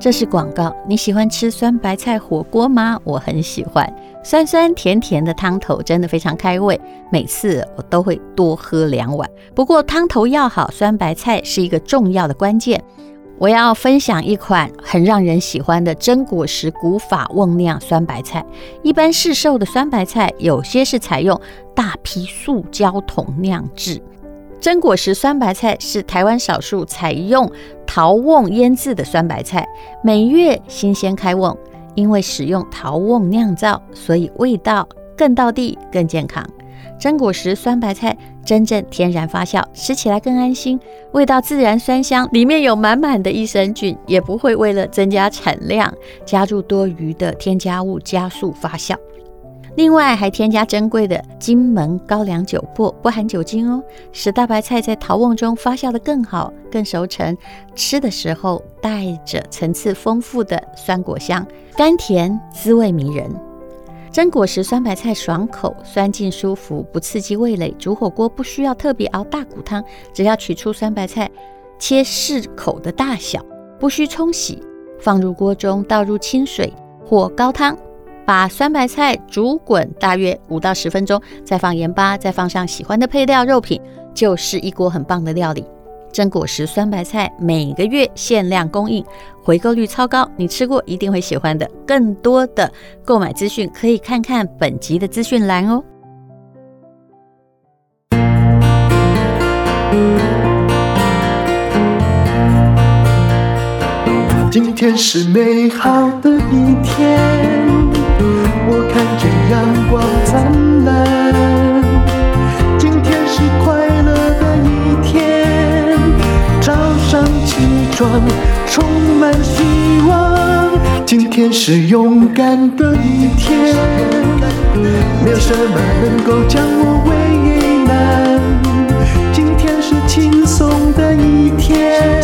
这是广告。你喜欢吃酸白菜火锅吗？我很喜欢，酸酸甜甜的汤头真的非常开胃，每次我都会多喝两碗。不过汤头要好，酸白菜是一个重要的关键。我要分享一款很让人喜欢的真果实古法瓮酿酸白菜。一般市售的酸白菜有些是采用大批塑胶桶酿制，榛果实酸白菜是台湾少数采用陶瓮腌制的酸白菜，每月新鲜开瓮，因为使用陶瓮酿造，所以味道更道地、更健康。榛果实酸白菜真正天然发酵，吃起来更安心，味道自然酸香，里面有满满的益生菌，也不会为了增加产量加入多余的添加物加速发酵。另外还添加珍贵的金门高粱酒粕，不含酒精哦，使大白菜在陶瓮中发酵得更好、更熟成，吃的时候带着层次丰富的酸果香，甘甜滋味迷人。真果实酸白菜爽口，酸劲舒服，不刺激味蕾。煮火锅不需要特别熬大骨汤，只要取出酸白菜，切适口的大小，不需冲洗，放入锅中，倒入清水或高汤，把酸白菜煮滚大约五到十分钟，再放盐巴，再放上喜欢的配料肉品，就是一锅很棒的料理。真果实酸白菜每个月限量供应，回购率超高，你吃过一定会喜欢的。更多的购买资讯可以看看本集的资讯栏哦。今天是美好的一天，装充满希望，今天是勇敢的一天，没有什么能够将我为难。今天是轻松的一天，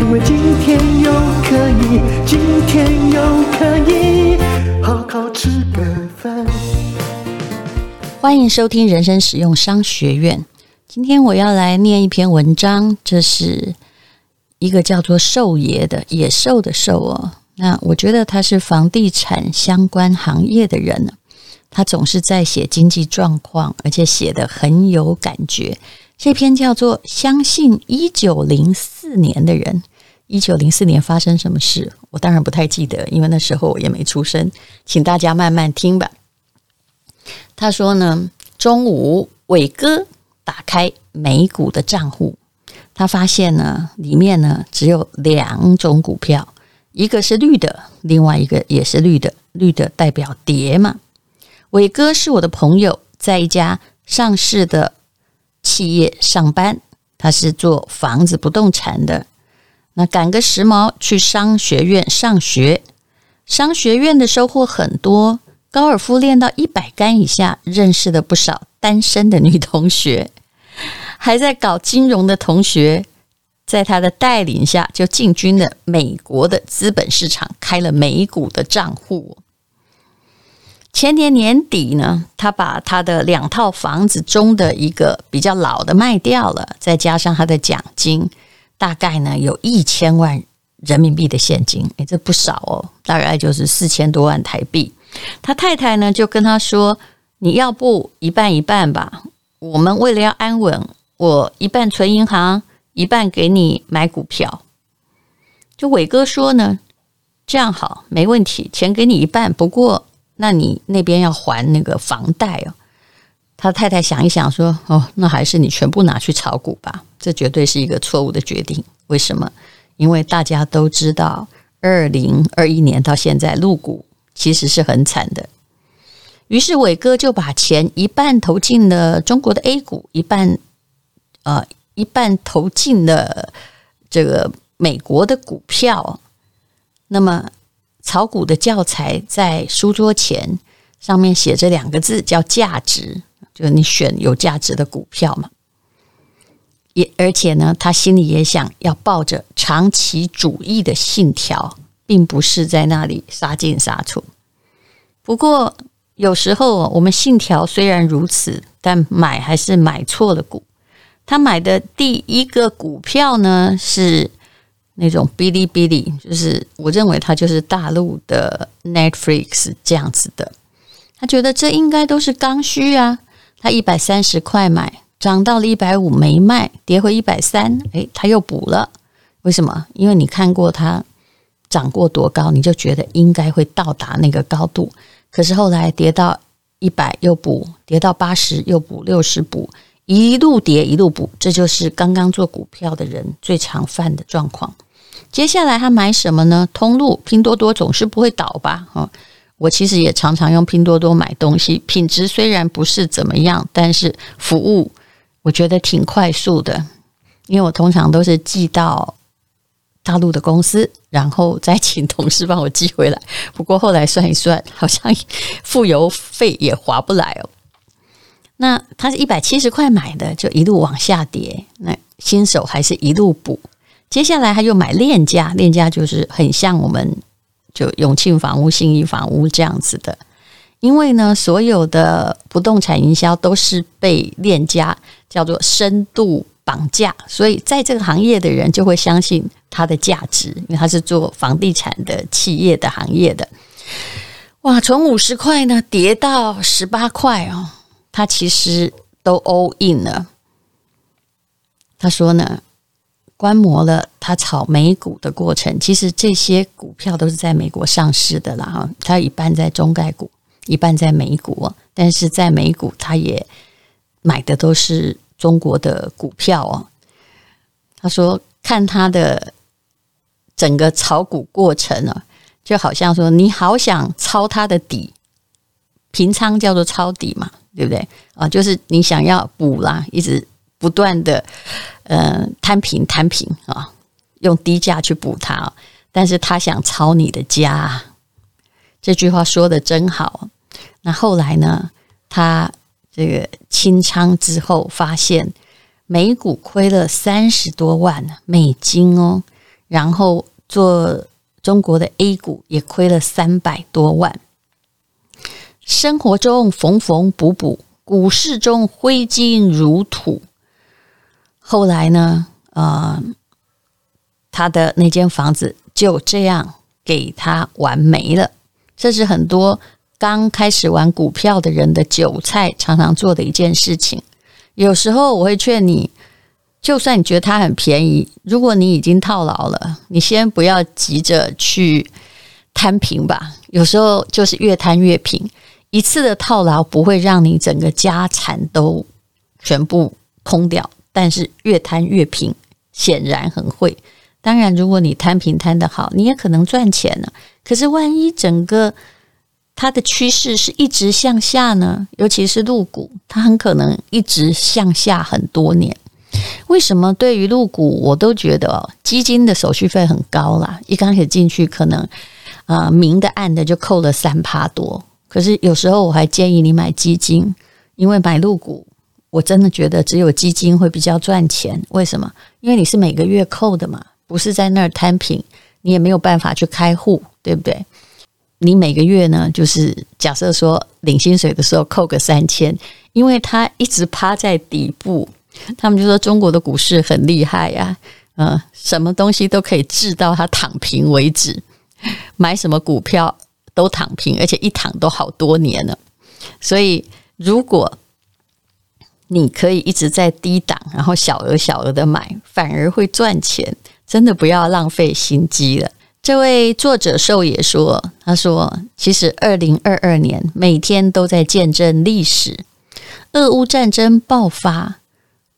因为今天又可以，今天又可以好好吃个饭。欢迎收听人生实用商学院。今天我要来念一篇文章，这是。一个叫做兽爷的野兽的兽哦，那我觉得他是房地产相关行业的人，他总是在写经济状况，而且写得很有感觉。这篇叫做《相信一九零四年的人》，一九零四年发生什么事？我当然不太记得，因为那时候我也没出生，请大家慢慢听吧。他说呢，中午伟哥打开美股的账户。他发现呢，里面呢只有两种股票，一个是绿的，另外一个也是绿的。绿的代表跌嘛。伟哥是我的朋友，在一家上市的企业上班，他是做房子不动产的。那赶个时髦去商学院上学，商学院的收获很多，高尔夫练到一百杆以下，认识了不少单身的女同学。还在搞金融的同学，在他的带领下，就进军了美国的资本市场，开了美股的账户。前年年底呢，他把他的两套房子中的一个比较老的卖掉了，再加上他的奖金，大概呢有一千万人民币的现金，诶，这不少哦，大概就是四千多万台币。他太太呢就跟他说：“你要不一半一半吧？我们为了要安稳。”我一半存银行，一半给你买股票。就伟哥说呢，这样好，没问题，钱给你一半。不过，那你那边要还那个房贷哦。他太太想一想说：“哦，那还是你全部拿去炒股吧。”这绝对是一个错误的决定。为什么？因为大家都知道，二零二一年到现在，入股其实是很惨的。于是伟哥就把钱一半投进了中国的 A 股，一半。呃，一半投进了这个美国的股票。那么炒股的教材在书桌前，上面写着两个字，叫“价值”，就是你选有价值的股票嘛。也而且呢，他心里也想要抱着长期主义的信条，并不是在那里杀进杀出。不过有时候我们信条虽然如此，但买还是买错了股。他买的第一个股票呢，是那种哔哩哔哩，就是我认为它就是大陆的 Netflix 这样子的。他觉得这应该都是刚需啊，他一百三十块买，涨到了一百五没卖，跌回一百三，诶，他又补了。为什么？因为你看过它涨过多高，你就觉得应该会到达那个高度。可是后来跌到一百又补，跌到八十又补，六十补，一路跌一路补，这就是刚刚做股票的人最常犯的状况。接下来他买什么呢？通路，拼多多总是不会倒吧？哈。我其实也常常用拼多多买东西，品质虽然不是怎么样，但是服务我觉得挺快速的，因为我通常都是寄到大陆的公司，然后再请同事帮我寄回来。不过后来算一算，好像 付邮费也划不来哦。那他是一百七十块买的，就一路往下跌。那新手还是一路补，接下来他又买链家，链家就是很像我们。就永庆房屋、信义房屋这样子的，因为呢，所有的不动产营销都是被链家叫做深度绑架，所以在这个行业的人就会相信它的价值，因为它是做房地产的企业的行业的。哇，从五十块呢跌到十八块哦，他其实都 all in 了。他说呢。观摩了他炒美股的过程，其实这些股票都是在美国上市的啦哈，他一半在中概股，一半在美股，但是在美股他也买的都是中国的股票哦。他说看他的整个炒股过程啊，就好像说你好想抄他的底，平仓叫做抄底嘛，对不对啊？就是你想要补啦，一直。不断的，呃，摊平摊平啊，用低价去补它，但是他想抄你的家，这句话说的真好。那后来呢，他这个清仓之后，发现美股亏了三十多万美金哦，然后做中国的 A 股也亏了三百多万，生活中缝缝补补，股市中挥金如土。后来呢，呃，他的那间房子就这样给他玩没了。这是很多刚开始玩股票的人的韭菜常常做的一件事情。有时候我会劝你，就算你觉得它很便宜，如果你已经套牢了，你先不要急着去摊平吧。有时候就是越摊越平，一次的套牢不会让你整个家产都全部空掉。但是越摊越平，显然很会。当然，如果你摊平摊得好，你也可能赚钱呢。可是，万一整个它的趋势是一直向下呢？尤其是入股，它很可能一直向下很多年。为什么对于入股，我都觉得，基金的手续费很高啦。一刚开始进去，可能啊、呃、明的暗的就扣了三趴多。可是有时候我还建议你买基金，因为买入股。我真的觉得只有基金会比较赚钱，为什么？因为你是每个月扣的嘛，不是在那儿摊平，你也没有办法去开户，对不对？你每个月呢，就是假设说领薪水的时候扣个三千，因为它一直趴在底部，他们就说中国的股市很厉害呀，嗯，什么东西都可以治到它躺平为止，买什么股票都躺平，而且一躺都好多年了，所以如果你可以一直在低档，然后小额小额的买，反而会赚钱。真的不要浪费心机了。这位作者寿也说：“他说，其实二零二二年每天都在见证历史。俄乌战争爆发，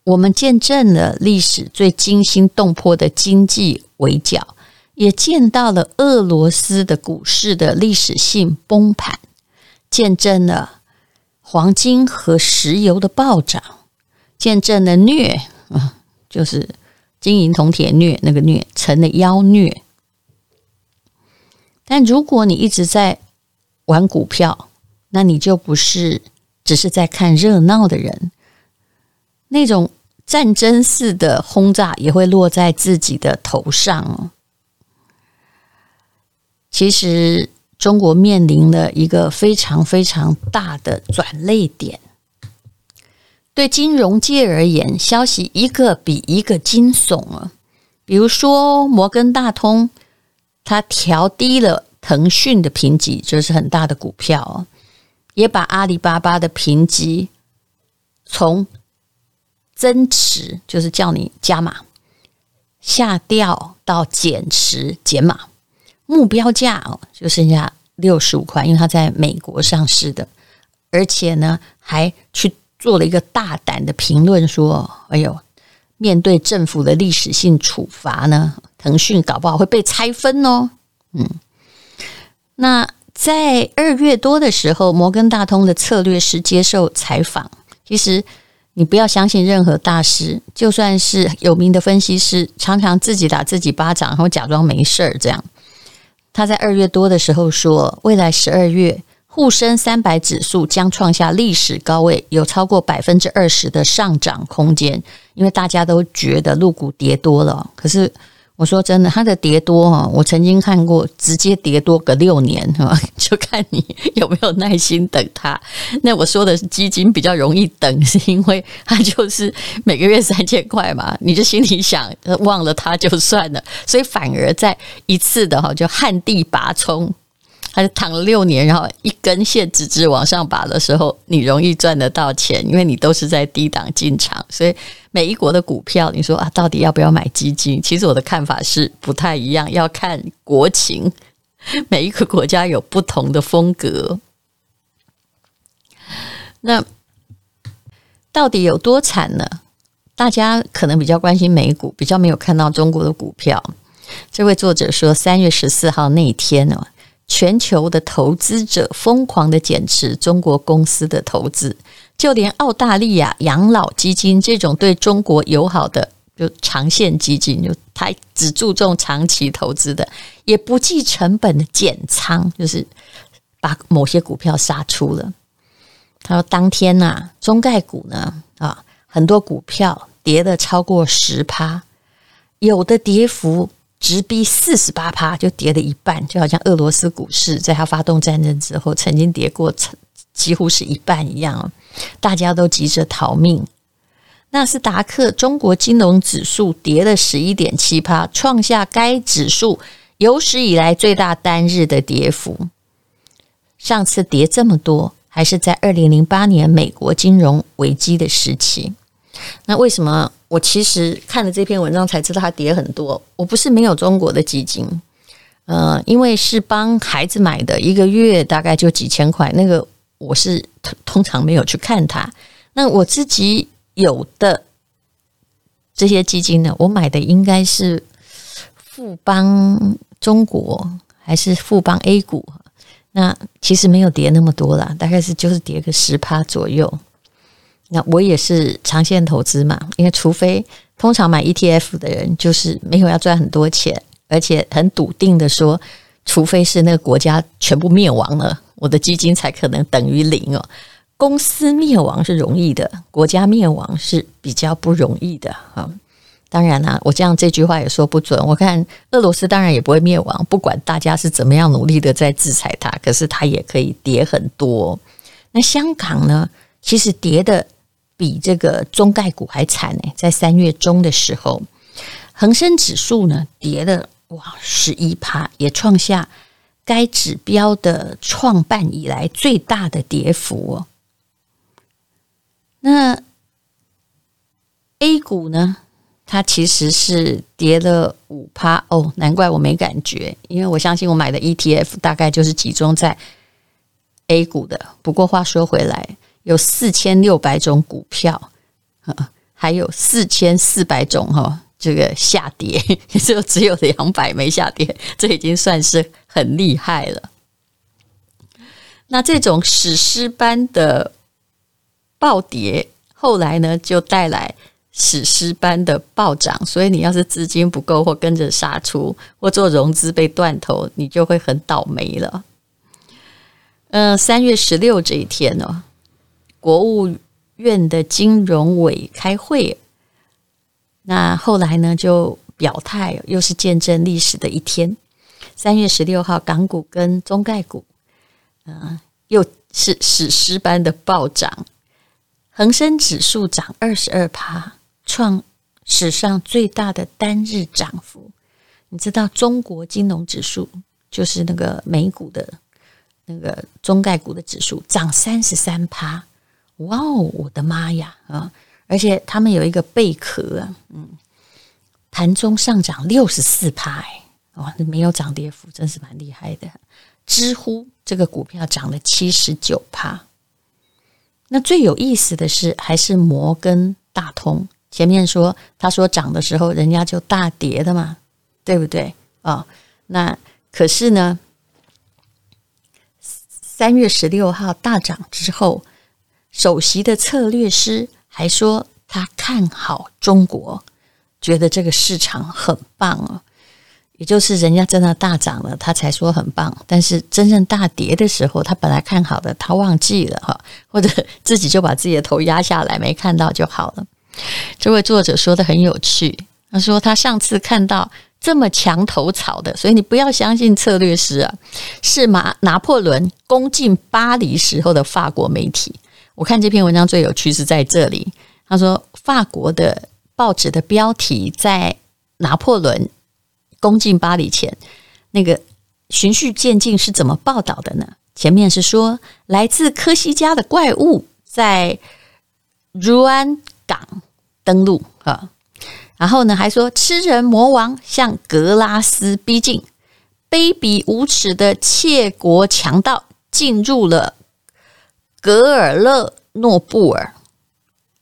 我们见证了历史最惊心动魄的经济围剿，也见到了俄罗斯的股市的历史性崩盘，见证了。”黄金和石油的暴涨，见证了虐，啊，就是金银铜铁虐那个虐成了妖虐。但如果你一直在玩股票，那你就不是只是在看热闹的人。那种战争似的轰炸也会落在自己的头上哦。其实。中国面临了一个非常非常大的转捩点。对金融界而言，消息一个比一个惊悚啊！比如说摩根大通，它调低了腾讯的评级，这是很大的股票，也把阿里巴巴的评级从增持，就是叫你加码，下调到减持减码，目标价哦就剩下六十五块，因为它在美国上市的，而且呢还去做了一个大胆的评论说：“哎呦，面对政府的历史性处罚呢，腾讯搞不好会被拆分哦。”嗯，那在二月多的时候，摩根大通的策略师接受采访，其实。你不要相信任何大师，就算是有名的分析师，常常自己打自己巴掌，然后假装没事儿。这样，他在二月多的时候说，未来十二月沪深三百指数将创下历史高位，有超过百分之二十的上涨空间，因为大家都觉得入股跌多了，可是。我说真的，它的跌多哈，我曾经看过，直接跌多个六年哈，就看你有没有耐心等它。那我说的是基金比较容易等，是因为它就是每个月三千块嘛，你就心里想忘了它就算了，所以反而在一次的哈就旱地拔葱。他就躺了六年，然后一根线直直往上拔的时候，你容易赚得到钱，因为你都是在低档进场。所以每一国的股票，你说啊，到底要不要买基金？其实我的看法是不太一样，要看国情，每一个国家有不同的风格。那到底有多惨呢？大家可能比较关心美股，比较没有看到中国的股票。这位作者说，三月十四号那一天呢？全球的投资者疯狂的减持中国公司的投资，就连澳大利亚养老基金这种对中国友好的就长线基金，就它只注重长期投资的，也不计成本的减仓，就是把某些股票杀出了。他说，当天呐、中概股呢啊，很多股票跌了超过十趴，有的跌幅。直逼四十八趴，就跌了一半，就好像俄罗斯股市在它发动战争之后曾经跌过，几乎是一半一样。大家都急着逃命。纳斯达克中国金融指数跌了十一点七趴，创下该指数有史以来最大单日的跌幅。上次跌这么多，还是在二零零八年美国金融危机的时期。那为什么？我其实看了这篇文章才知道它跌很多。我不是没有中国的基金，呃，因为是帮孩子买的，一个月大概就几千块。那个我是通通常没有去看它。那我自己有的这些基金呢，我买的应该是富邦中国还是富邦 A 股？那其实没有跌那么多啦，大概是就是跌个十趴左右。那我也是长线投资嘛，因为除非通常买 ETF 的人就是没有要赚很多钱，而且很笃定的说，除非是那个国家全部灭亡了，我的基金才可能等于零哦。公司灭亡是容易的，国家灭亡是比较不容易的哈。当然啦，我这样这句话也说不准。我看俄罗斯当然也不会灭亡，不管大家是怎么样努力的在制裁它，可是它也可以跌很多。那香港呢，其实跌的。比这个中概股还惨呢，在三月中的时候，恒生指数呢跌了哇十一趴，也创下该指标的创办以来最大的跌幅哦。那 A 股呢，它其实是跌了五趴哦，难怪我没感觉，因为我相信我买的 ETF 大概就是集中在 A 股的。不过话说回来。有四千六百种股票，还有四千四百种哈，这个下跌，就只有两百没下跌，这已经算是很厉害了。那这种史诗般的暴跌，后来呢就带来史诗般的暴涨，所以你要是资金不够或跟着杀出，或做融资被断头，你就会很倒霉了。嗯、呃，三月十六这一天呢。国务院的金融委开会，那后来呢就表态，又是见证历史的一天。三月十六号，港股跟中概股，嗯，又是史诗般的暴涨，恒生指数涨二十二趴，创史上最大的单日涨幅。你知道中国金融指数就是那个美股的那个中概股的指数涨三十三趴，哇哦，我的妈呀啊！而且他们有一个贝壳啊，嗯，盘中上涨六十四趴，哎，哇，那没有涨跌幅，真是蛮厉害的。知乎这个股票涨了七十九趴。那最有意思的是，还是摩根大通。前面说他说涨的时候，人家就大跌的嘛，对不对啊？那可是呢，三月十六号大涨之后，首席的策略师还说他看好中国，觉得这个市场很棒哦。也就是人家真的大涨了，他才说很棒。但是真正大跌的时候，他本来看好的，他忘记了哈，或者自己就把自己的头压下来，没看到就好了。这位作者说的很有趣，他说他上次看到这么墙头草的，所以你不要相信策略师啊，是马拿破仑攻进巴黎时候的法国媒体。我看这篇文章最有趣是在这里，他说法国的报纸的标题在拿破仑。攻进巴黎前，那个循序渐进是怎么报道的呢？前面是说来自科西嘉的怪物在如安港登陆啊，然后呢还说吃人魔王向格拉斯逼近，卑鄙无耻的窃国强盗进入了格尔勒诺布尔，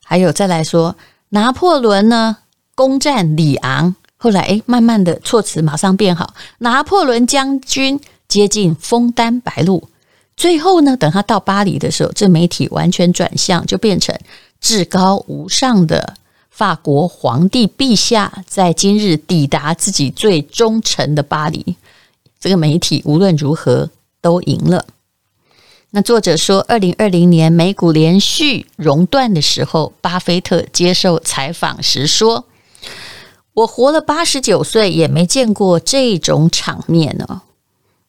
还有再来说拿破仑呢攻占里昂。后来，哎，慢慢的措辞马上变好。拿破仑将军接近枫丹白露，最后呢，等他到巴黎的时候，这媒体完全转向，就变成至高无上的法国皇帝陛下在今日抵达自己最忠诚的巴黎。这个媒体无论如何都赢了。那作者说，二零二零年美股连续熔断的时候，巴菲特接受采访时说。我活了八十九岁，也没见过这种场面呢。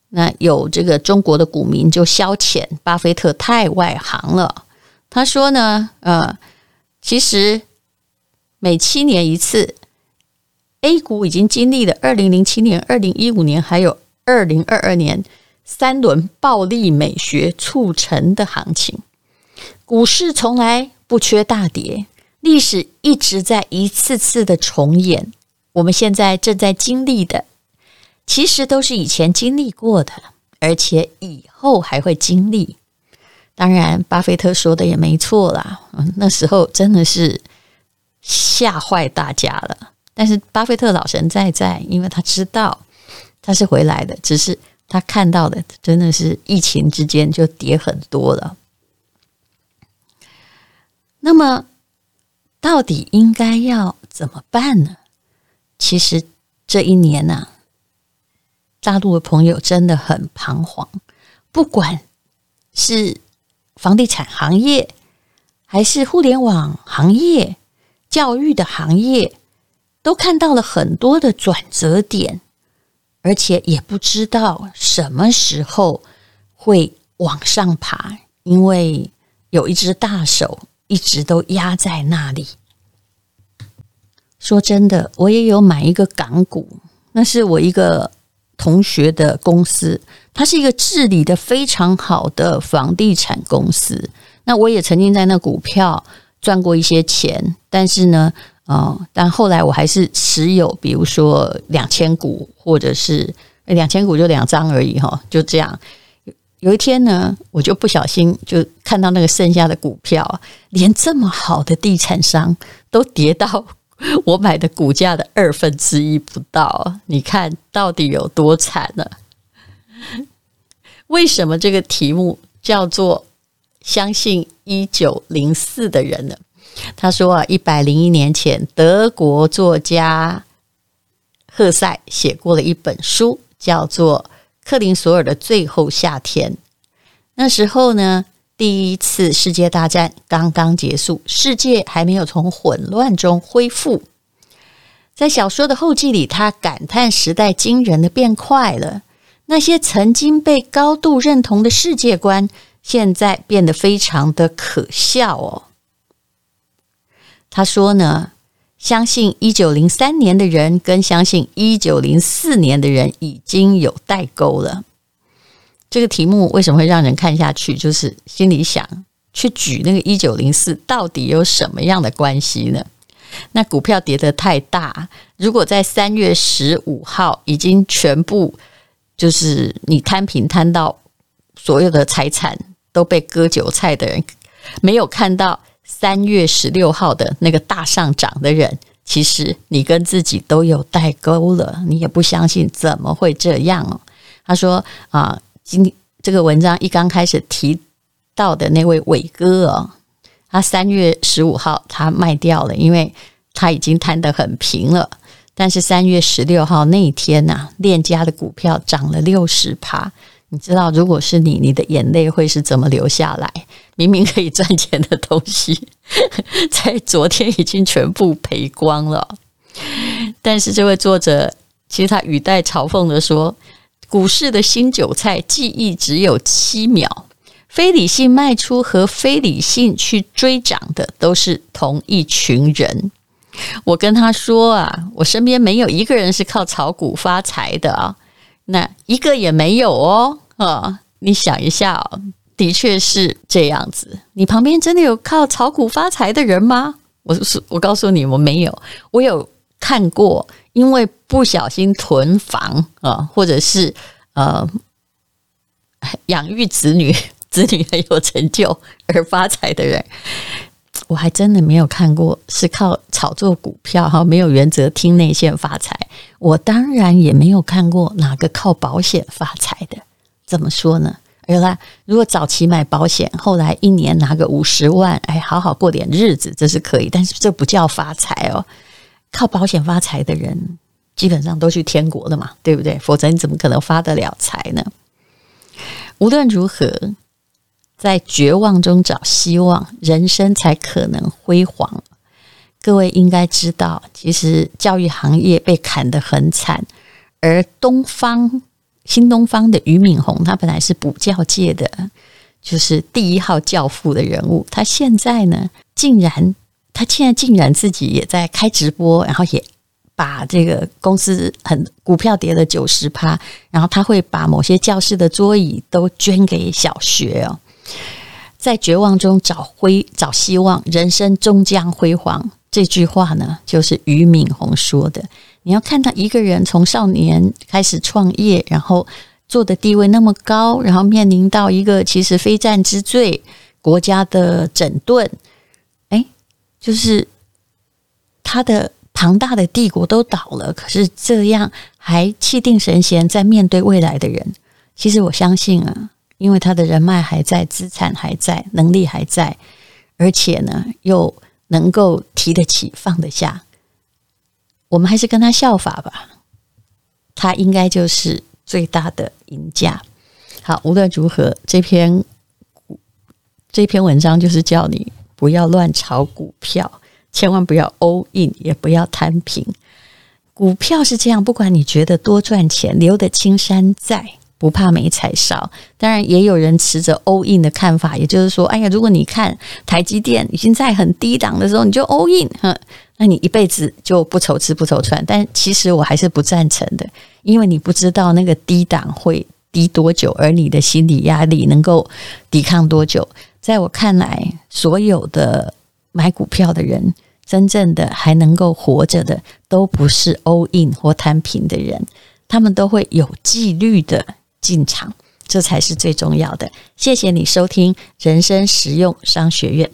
那有这个中国的股民就消遣巴菲特太外行了。他说呢，呃，其实每七年一次，A 股已经经历了二零零七年、二零一五年，还有二零二二年三轮暴力美学促成的行情。股市从来不缺大跌，历史一直在一次次的重演。我们现在正在经历的，其实都是以前经历过的，而且以后还会经历。当然，巴菲特说的也没错啦，那时候真的是吓坏大家了。但是，巴菲特老神在在，因为他知道他是回来的，只是他看到的真的是疫情之间就跌很多了。那么，到底应该要怎么办呢？其实这一年呐、啊，大陆的朋友真的很彷徨。不管是房地产行业，还是互联网行业、教育的行业，都看到了很多的转折点，而且也不知道什么时候会往上爬，因为有一只大手一直都压在那里。说真的，我也有买一个港股，那是我一个同学的公司，它是一个治理的非常好的房地产公司。那我也曾经在那股票赚过一些钱，但是呢，哦，但后来我还是持有，比如说两千股，或者是两千股就两张而已哈，就这样。有一天呢，我就不小心就看到那个剩下的股票，连这么好的地产商都跌到。我买的股价的二分之一不到，你看到底有多惨呢？为什么这个题目叫做“相信一九零四的人”呢？他说啊，一百零一年前，德国作家赫塞写过了一本书，叫做《克林索尔的最后夏天》。那时候呢，第一次世界大战刚刚结束，世界还没有从混乱中恢复。在小说的后记里，他感叹时代惊人的变快了。那些曾经被高度认同的世界观，现在变得非常的可笑哦。他说呢，相信一九零三年的人跟相信一九零四年的人已经有代沟了。这个题目为什么会让人看下去？就是心里想去举那个一九零四到底有什么样的关系呢？那股票跌得太大，如果在三月十五号已经全部就是你摊平摊到所有的财产都被割韭菜的人，没有看到。三月十六号的那个大上涨的人，其实你跟自己都有代沟了，你也不相信怎么会这样哦？他说啊，今这个文章一刚开始提到的那位伟哥哦，他三月十五号他卖掉了，因为他已经摊得很平了。但是三月十六号那一天呐、啊，链家的股票涨了六十趴。你知道，如果是你，你的眼泪会是怎么流下来？明明可以赚钱的东西，在昨天已经全部赔光了。但是这位作者其实他语带嘲讽的说：“股市的新韭菜记忆只有七秒，非理性卖出和非理性去追涨的都是同一群人。”我跟他说啊，我身边没有一个人是靠炒股发财的啊。那一个也没有哦，啊，你想一下哦，的确是这样子。你旁边真的有靠炒股发财的人吗？我是我告诉你，我没有。我有看过，因为不小心囤房啊，或者是呃养育子女，子女很有成就而发财的人。我还真的没有看过是靠炒作股票哈，没有原则听内线发财。我当然也没有看过哪个靠保险发财的。怎么说呢？原来如果早期买保险，后来一年拿个五十万，哎，好好过点日子，这是可以。但是这不叫发财哦。靠保险发财的人，基本上都去天国了嘛，对不对？否则你怎么可能发得了财呢？无论如何。在绝望中找希望，人生才可能辉煌。各位应该知道，其实教育行业被砍得很惨，而东方新东方的俞敏洪，他本来是补教界的，就是第一号教父的人物。他现在呢，竟然他现在竟然自己也在开直播，然后也把这个公司很股票跌了九十趴，然后他会把某些教室的桌椅都捐给小学哦。在绝望中找辉找希望，人生终将辉煌。这句话呢，就是俞敏洪说的。你要看到一个人从少年开始创业，然后做的地位那么高，然后面临到一个其实非战之罪，国家的整顿，哎，就是他的庞大的帝国都倒了，可是这样还气定神闲在面对未来的人，其实我相信啊。因为他的人脉还在，资产还在，能力还在，而且呢，又能够提得起放得下，我们还是跟他效法吧。他应该就是最大的赢家。好，无论如何，这篇这篇文章就是叫你不要乱炒股票，千万不要 all in，也不要摊平。股票是这样，不管你觉得多赚钱，留得青山在。不怕没柴烧，当然也有人持着 all in 的看法，也就是说，哎呀，如果你看台积电已经在很低档的时候，你就 all in，哼，那你一辈子就不愁吃不愁穿。但其实我还是不赞成的，因为你不知道那个低档会低多久，而你的心理压力能够抵抗多久。在我看来，所有的买股票的人，真正的还能够活着的，都不是 all in 或摊平的人，他们都会有纪律的。进场，这才是最重要的。谢谢你收听人生实用商学院。